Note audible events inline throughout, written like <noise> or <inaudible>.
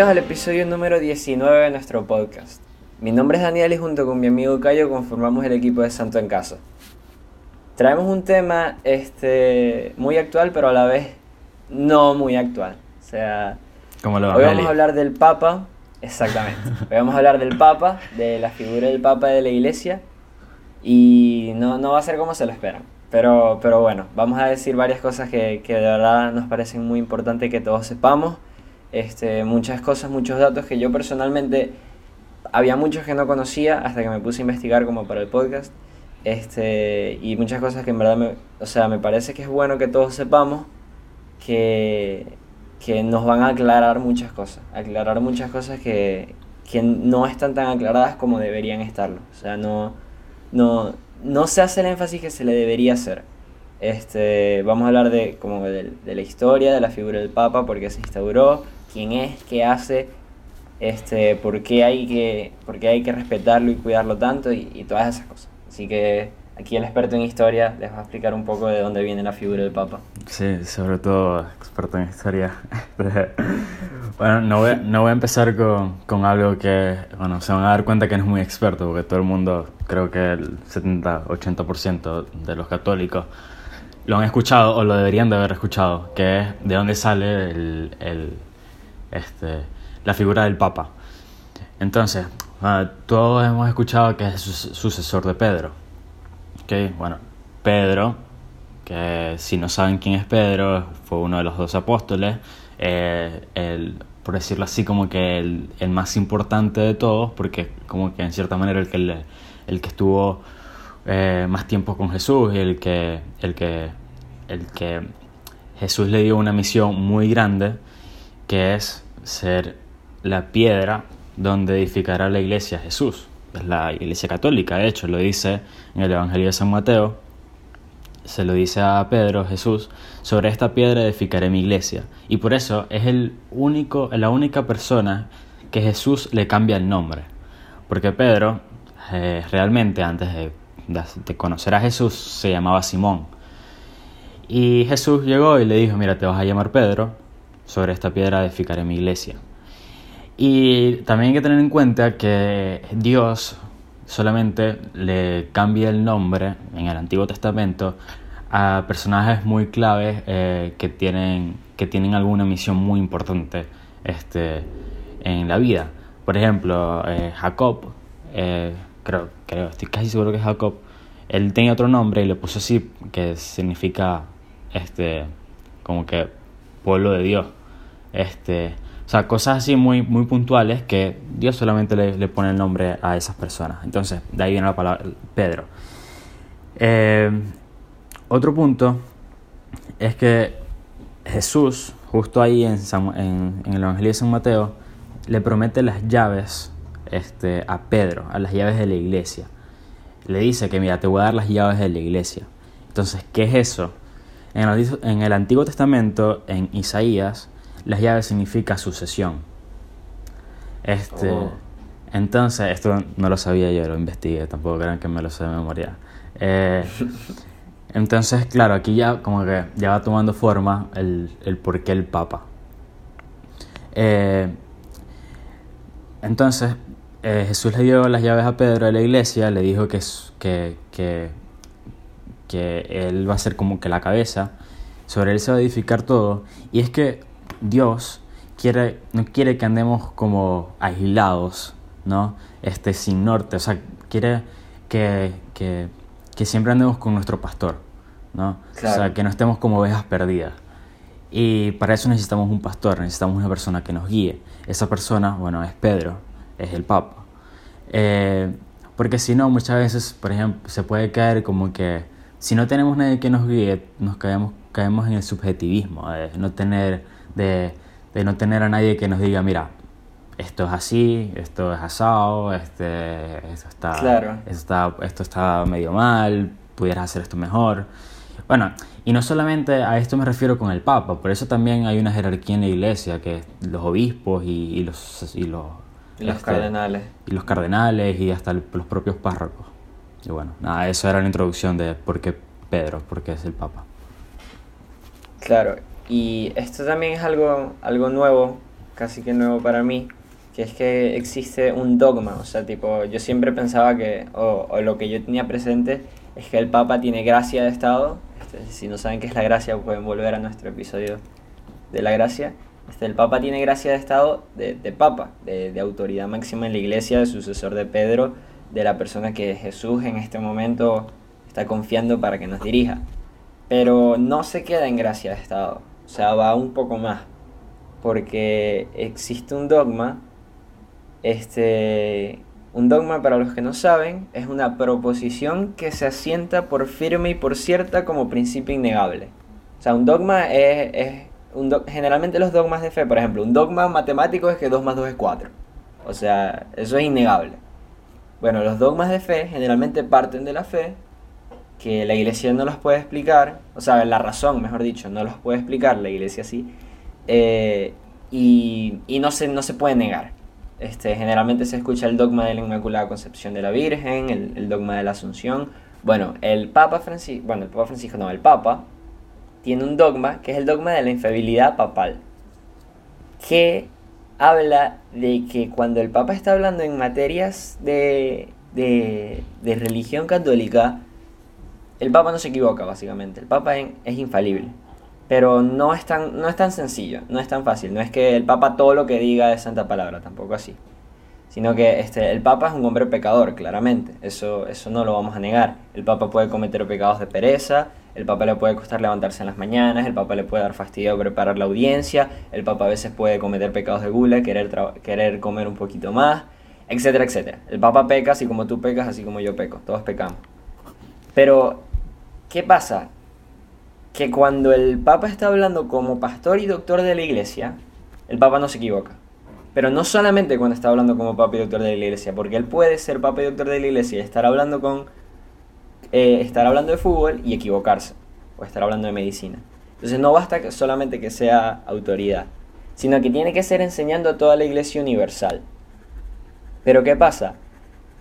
Bienvenidos al episodio número 19 de nuestro podcast. Mi nombre es Daniel y junto con mi amigo Cayo conformamos el equipo de Santo en Casa. Traemos un tema este, muy actual, pero a la vez no muy actual. O sea, hoy vamos a hablar del Papa, exactamente. <laughs> Hoy vamos a hablar del Papa, de la figura del Papa de la Iglesia, y no, no va a ser como se lo esperan. Pero, pero bueno, vamos a decir varias cosas que, que de verdad nos parecen muy importantes que todos sepamos este, muchas cosas, muchos datos que yo personalmente había muchos que no conocía hasta que me puse a investigar como para el podcast. Este, y muchas cosas que en verdad me, o sea, me parece que es bueno que todos sepamos que, que nos van a aclarar muchas cosas, aclarar muchas cosas que, que no están tan aclaradas como deberían estarlo. O sea, no, no, no se hace el énfasis que se le debería hacer. Este, vamos a hablar de, como de, la historia, de la figura del Papa, por qué se instauró, quién es, qué hace, este, por, qué hay que, por hay que respetarlo y cuidarlo tanto y, todas esas cosas. Así que aquí el experto en historia les va a explicar un poco de dónde viene la figura del Papa. Sí, sobre todo experto en historia. <laughs> bueno, no voy, no voy a empezar con, con, algo que, bueno, se van a dar cuenta que no es muy experto, porque todo el mundo, creo que el 70-80% de los católicos lo han escuchado o lo deberían de haber escuchado, que es de dónde sale el, el este, la figura del Papa. Entonces, ah, todos hemos escuchado que es sucesor de Pedro. ¿Okay? Bueno, Pedro, que si no saben quién es Pedro, fue uno de los dos apóstoles, eh, el, por decirlo así, como que el, el, más importante de todos, porque como que en cierta manera el que, el que estuvo eh, más tiempo con Jesús y el que, el, que, el que Jesús le dio una misión muy grande que es ser la piedra donde edificará la iglesia Jesús. Es la iglesia católica, de hecho, lo dice en el Evangelio de San Mateo, se lo dice a Pedro, Jesús, sobre esta piedra edificaré mi iglesia. Y por eso es el único, la única persona que Jesús le cambia el nombre. Porque Pedro, eh, realmente antes de, de conocer a Jesús, se llamaba Simón. Y Jesús llegó y le dijo, mira, te vas a llamar Pedro, sobre esta piedra edificaré mi iglesia. Y también hay que tener en cuenta que Dios solamente le cambia el nombre en el Antiguo Testamento a personajes muy claves eh, que, tienen, que tienen alguna misión muy importante este, en la vida. Por ejemplo, eh, Jacob, eh, creo, creo, estoy casi seguro que es Jacob, él tenía otro nombre y le puso así, que significa este, como que pueblo de Dios. Este, o sea, cosas así muy, muy puntuales que Dios solamente le, le pone el nombre a esas personas. Entonces, de ahí viene la palabra Pedro. Eh, otro punto es que Jesús, justo ahí en, en, en, el Evangelio de San Mateo, le promete las llaves este, a Pedro, a las llaves de la iglesia. Le dice que, mira, te voy a dar las llaves de la iglesia. Entonces, ¿qué es eso? En el, en el Antiguo Testamento, en Isaías, las llaves significa sucesión. Este, oh. Entonces, esto no lo sabía yo, lo investigué, tampoco crean que me lo sé de memoria. Eh, <laughs> entonces, claro, aquí ya como que ya va tomando forma el, el por qué el Papa. Eh, entonces, eh, Jesús le dio las llaves a Pedro de la iglesia, le dijo que, que, que, que él va a ser como que la cabeza, sobre él se va a edificar todo. Y es que Dios quiere, no quiere que andemos como aislados, ¿no? Este, sin norte, o sea, quiere que, que, que siempre andemos con nuestro pastor, ¿no? O sea, que no estemos como ovejas perdidas. Y para eso necesitamos un pastor, necesitamos una persona que nos guíe. Esa persona, bueno, es Pedro, es el Papa. Eh, porque si no, muchas veces, por ejemplo, se puede caer como que si no tenemos nadie que nos guíe, nos caemos, caemos en el subjetivismo, de no tener de, de no tener a nadie que nos diga, mira, esto es así, esto es asado, este, esto, está, esto, está, esto está medio mal, pudieras hacer esto mejor. Bueno, y no solamente a esto me refiero con el Papa, por eso también hay una jerarquía en la iglesia, que los obispos y, y los, y los, los este, cardenales. Y los cardenales y hasta los propios párrocos. Y bueno, nada, eso era la introducción de por qué Pedro, por qué es el Papa. Claro, y esto también es algo, algo nuevo, casi que nuevo para mí, que es que existe un dogma, o sea, tipo, yo siempre pensaba que, o, lo que yo tenía presente, es que el Papa tiene gracia de Estado, este, si no saben qué es la gracia, pueden volver a nuestro episodio de la gracia, este, el Papa tiene gracia de Estado de, Papa, de, de autoridad máxima en la iglesia, de sucesor de Pedro, de la persona que Jesús en este momento está confiando para que nos dirija. Pero no se queda en gracia de Estado, sea, va un poco más, porque existe un dogma, este, un dogma para los que no saben es una proposición que se asienta por firme y por cierta como principio innegable. O sea, un dogma es, es un generalmente los dogmas de fe, por ejemplo, un dogma matemático es que 2 más 2 es 4. O sea, eso es innegable. Bueno, los dogmas de fe generalmente parten de la fe, que la iglesia no los puede explicar, o sea, la razón, mejor dicho, no los puede explicar, la iglesia sí, eh, y, y, no, se, no se puede negar. Este, generalmente se escucha el dogma de la Inmaculada Concepción de la Virgen, el, el dogma de la Asunción. Bueno, el Papa Francisco, bueno, el Papa Francisco no, el Papa tiene un dogma que es el dogma de la infabilidad papal, que habla de que cuando el Papa está hablando en materias de, de, de religión católica, el Papa no se equivoca básicamente, el Papa es infalible. Pero no es, tan, no es tan sencillo, no es tan fácil. No es que el Papa todo lo que diga es santa palabra, tampoco así. Sino que este, el Papa es un hombre pecador, claramente. Eso, eso no lo vamos a negar. El Papa puede cometer pecados de pereza, el Papa le puede costar levantarse en las mañanas, el Papa le puede dar fastidio preparar la audiencia, el Papa a veces puede cometer pecados de gula, querer, querer comer un poquito más, etcétera, etcétera. El Papa peca así como tú pecas, así como yo peco. Todos pecamos. Pero, ¿qué pasa? que cuando el Papa está hablando como pastor y doctor de la iglesia, el Papa no se equivoca. Pero no solamente cuando está hablando como Papa y doctor de la iglesia, porque él puede ser Papa y doctor de la iglesia y estar hablando con eh, estar hablando de fútbol y equivocarse, o estar hablando de medicina. Entonces no basta solamente que sea autoridad, sino que tiene que ser enseñando a toda la iglesia universal. Pero ¿qué pasa?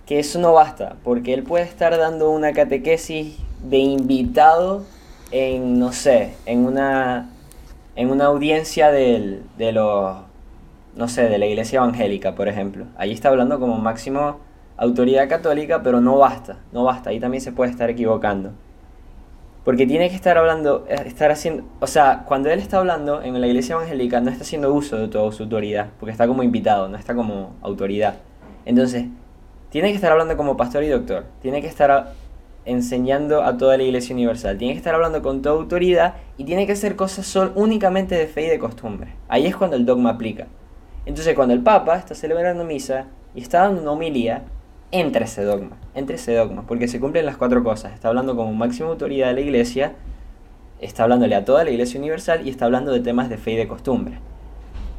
Que eso no basta, porque él puede estar dando una catequesis de invitado en, no sé, en una, en una audiencia del, de los, no sé, de la iglesia evangélica, por ejemplo. Allí está hablando como máximo autoridad católica, pero no basta, no basta, ahí también se puede estar equivocando. Porque tiene que estar hablando, eh, estar haciendo, o sea, cuando él está hablando en la iglesia evangélica no está haciendo uso de toda su autoridad, porque está como invitado, no está como autoridad. Entonces, tiene que estar hablando como pastor y doctor, tiene que estar enseñando a toda la iglesia universal. Tiene que estar hablando con toda autoridad y tiene que hacer cosas son únicamente de fe y de costumbre. Ahí es cuando el dogma aplica. Entonces, cuando el Papa está celebrando misa y está dando una homilía, entra ese dogma, entra ese dogma, porque se cumplen las cuatro cosas. Está hablando como máxima autoridad de la iglesia, está hablándole a toda la iglesia universal y está hablando de temas de fe y de costumbre.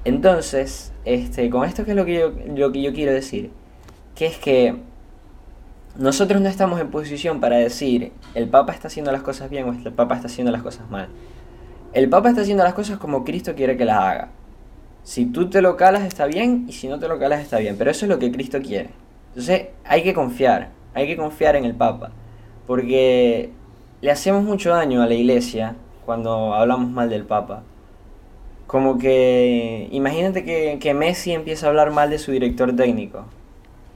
Entonces, este, con esto que es lo que yo, lo que yo quiero decir, que es que nosotros no estamos en posición para decir el Papa está haciendo las cosas bien o el Papa está haciendo las cosas mal. El Papa está haciendo las cosas como Cristo quiere que las haga. Si tú te lo calas está bien y si no te lo calas está bien, pero eso es lo que Cristo quiere. Entonces hay que confiar, hay que confiar en el Papa, porque le hacemos mucho daño a la iglesia cuando hablamos mal del Papa. Como que, imagínate que, que Messi empieza a hablar mal de su director técnico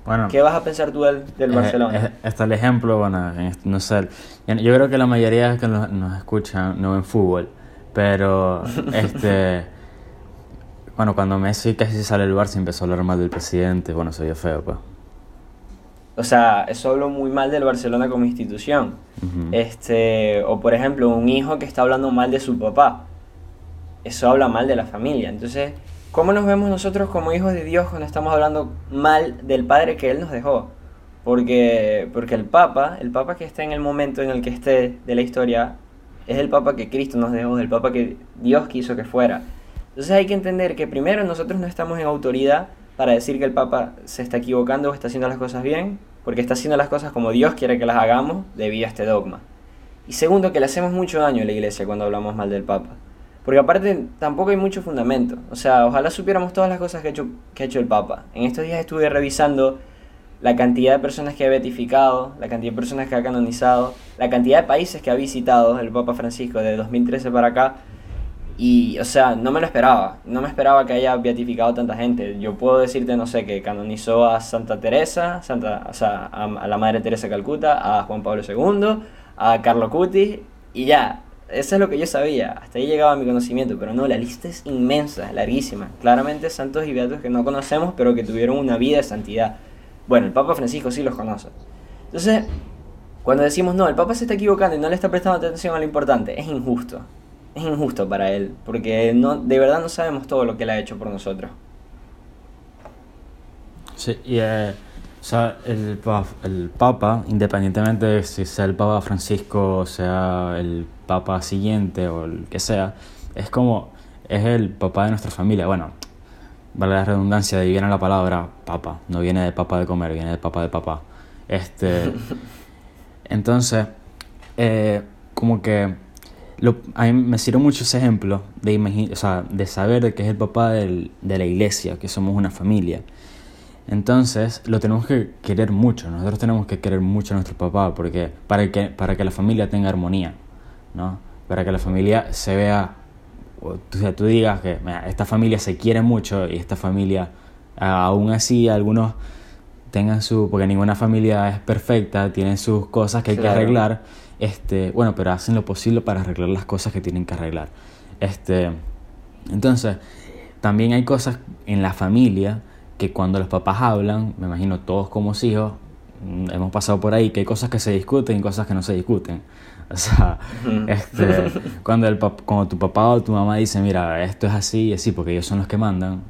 bueno, ¿Qué vas a pensar tú del, del Barcelona? está el ejemplo, bueno, no sé. Yo creo que la mayoría que nos, nos escuchan no ven fútbol, pero <laughs> este. bueno, cuando Messi casi sale del Barça empezó a hablar mal del presidente, bueno, se vio feo, pues. O sea, eso habló muy mal del Barcelona como institución. este O por ejemplo, un hijo que está hablando mal de su papá. Eso habla mal de la familia. Entonces, ¿Cómo nos vemos nosotros como hijos de Dios cuando estamos hablando mal del Padre que Él nos dejó? Porque, porque el Papa, el Papa que está en el momento en el que esté de la historia, es el Papa que Cristo nos dejó, el Papa que Dios quiso que fuera. Entonces hay que entender que primero nosotros no estamos en autoridad para decir que el Papa se está equivocando o está haciendo las cosas bien, porque está haciendo las cosas como Dios quiere que las hagamos debido a este dogma. Y segundo, que le hacemos mucho daño a la iglesia cuando hablamos mal del Papa. Porque aparte tampoco hay mucho fundamento. O sea, ojalá supiéramos todas las cosas que ha hecho, que ha hecho el Papa. En estos días estuve revisando la cantidad de personas que ha beatificado, la cantidad de personas que ha canonizado, la cantidad de países que ha visitado el Papa Francisco de 2013 para acá. Y, o sea, no me lo esperaba. No me esperaba que haya beatificado tanta gente. Yo puedo decirte, no sé, que canonizó a Santa Teresa, Santa, o sea, a, la Madre Teresa de Calcuta, a Juan Pablo II, a Carlo Cuti, y ya. Eso es lo que yo sabía. Hasta ahí llegaba mi conocimiento. Pero no, la lista es inmensa, larguísima. Claramente santos y beatos que no conocemos, pero que tuvieron una vida de santidad. Bueno, el Papa Francisco sí los conoce. Entonces, cuando decimos, no, el Papa se está equivocando y no le está prestando atención a lo importante, es injusto es injusto para él, porque no, de verdad no sabemos todo lo que él ha hecho por nosotros. Sí, y eh, o sea, el, el Papa, independientemente de si sea el Papa Francisco o sea el Papa siguiente o el que sea, es como, es el Papa de nuestra familia. Bueno, vale la redundancia, de ahí viene la palabra Papa, no viene de Papa de comer, viene de Papa de Papá. Este, <laughs> entonces, eh, como que a mí me sirve mucho ese ejemplo de, o sea, de saber que es el papá del, de la iglesia, que somos una familia. Entonces, lo tenemos que querer mucho. Nosotros tenemos que querer mucho a nuestro papá porque, para, que, para que la familia tenga armonía, ¿no? Para que la familia se vea, o sea, tú digas que esta familia se quiere mucho y esta familia, aún así, algunos tengan su. porque ninguna familia es perfecta, tienen sus cosas que hay que arreglar este, bueno, pero hacen lo posible para arreglar las cosas que tienen que arreglar. Este, entonces, también hay cosas en la familia que cuando los papás hablan, me imagino todos como hijos, mm, hemos pasado por ahí, que hay cosas que se discuten y cosas que no se discuten. <laughs> O sea, este, cuando, el cuando tu papá o tu mamá dice, mira, esto es así y así, porque ellos son los que mandan,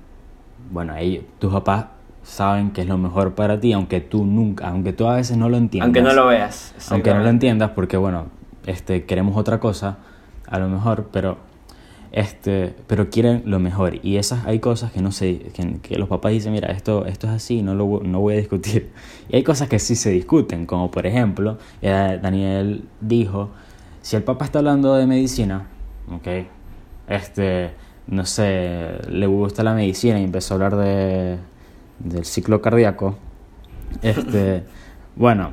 bueno, ahí tus papás saben que es lo mejor para ti, aunque tú nunca, aunque tú a veces no lo entiendas. Aunque no lo veas. Aunque no lo entiendas, porque bueno, este, queremos otra cosa, a lo mejor, pero este, pero quieren lo mejor. Y esas hay cosas que no sé, que, los papás dicen, mira, esto, esto es así, no lo no voy a discutir. <laughs> Y hay cosas que sí se discuten, como por ejemplo, eh, Daniel dijo, si el papá está hablando de medicina, ok, este, no sé, le gusta la medicina y empezó a hablar de del ciclo cardíaco, este, <laughs> bueno,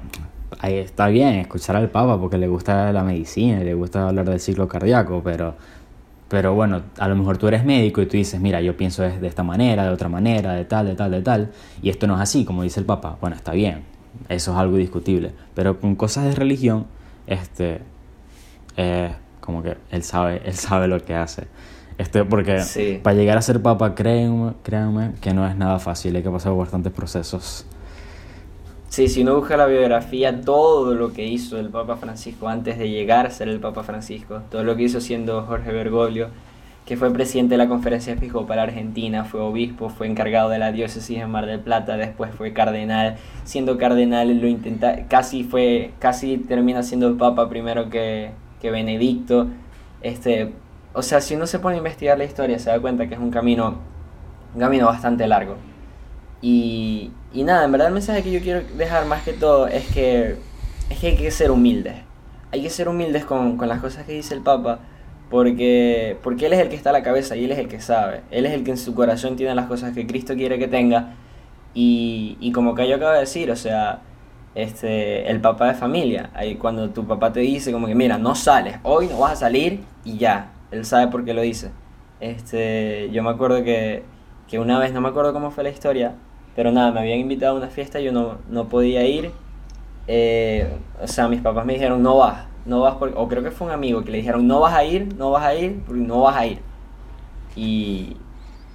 ahí está bien escuchar al Papa porque le gusta la medicina le gusta hablar del ciclo cardíaco, pero, pero bueno, a lo mejor tú eres médico y tú dices, mira, yo pienso de esta manera, de otra manera, de tal, de tal, de tal, y esto no es así, como dice el Papa, bueno, está bien, eso es algo discutible, pero con cosas de religión, este, eh, como que él sabe, <laughs> él sabe lo que hace. Este, porque para llegar a ser papa, créanme, créanme que no es nada fácil, hay que pasar por bastantes procesos. Sí, si uno busca la biografía, todo lo que hizo el Papa Francisco antes de llegar a ser el Papa Francisco, todo lo que hizo siendo Jorge Bergoglio, que fue presidente de la Conferencia Episcopal Argentina, fue obispo, fue encargado de la diócesis de Mar del Plata, después fue cardenal, siendo cardenal lo intenta, casi fue, casi termina siendo papa primero que, que Benedicto, este, o sea, si uno se pone a investigar la historia, se da cuenta que es un camino, un camino bastante largo. Y, y nada, en verdad el mensaje que yo quiero dejar más que todo es que, es que hay que ser humildes. Hay que ser humildes con, con las cosas que dice el Papa, porque, porque Él es el que está a la cabeza y Él es el que sabe. Él es el que en su corazón tiene las cosas que Cristo quiere que tenga. Y, y como que yo acabo de decir, o sea, este, el papá de familia. Ahí cuando tu papá te dice como que, mira, no sales, hoy no vas a salir y ya él sabe por qué lo dice. Este, yo me acuerdo que, que una vez, no me acuerdo cómo fue la historia, pero nada, me habían invitado a una fiesta yo no, no podía ir. Eh, o sea, mis papás me dijeron, no vas, no vas, o creo que fue un amigo que le dijeron, no vas a ir, no vas a ir, porque no vas a ir. Y,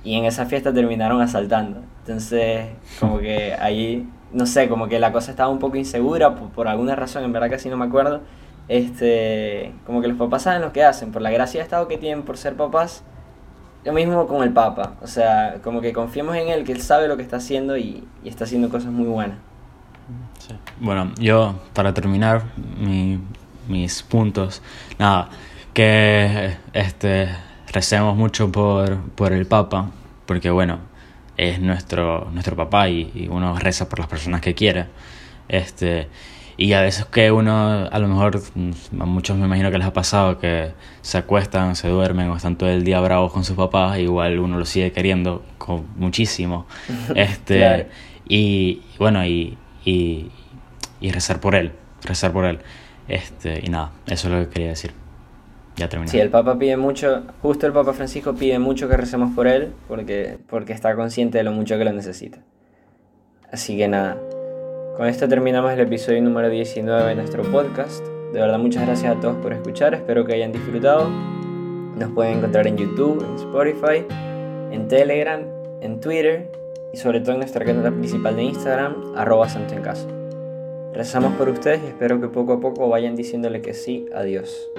y en esa fiesta terminaron asaltando. Entonces, como que ahí, no sé, como que la cosa estaba un poco insegura por, por alguna razón, en verdad casi no me acuerdo este, como que los papás saben lo que hacen, por la gracia de Estado que tienen por ser papás, lo mismo con el Papa, o sea, como que confiemos en él, que él sabe lo que está haciendo y, está haciendo cosas muy buenas. Bueno, yo para terminar mis puntos, nada, que este, recemos mucho por, por el Papa, porque bueno, es nuestro, nuestro papá y uno reza por las personas que quiere. Este, y a veces que uno, a lo mejor, a muchos me imagino que les ha pasado que se acuestan, se duermen o están todo el día bravos con sus papás, igual uno lo sigue queriendo con muchísimo. <laughs> este Y bueno, y, y, y, rezar por él, rezar por él. Este, y nada, eso es lo que quería decir. ya terminé. Sí, el Papa pide mucho, justo el Papa Francisco pide mucho que recemos por él porque, porque está consciente de lo mucho que lo necesita. Así que nada, con esto terminamos el episodio número 19 de nuestro podcast. De verdad muchas gracias a todos por escuchar, espero que hayan disfrutado. Nos pueden encontrar en YouTube, en Spotify, en Telegram, en Twitter y sobre todo en nuestra cuenta principal de Instagram, arroba santo en casa. Rezamos por ustedes y espero que poco a poco vayan diciéndole que sí a Dios.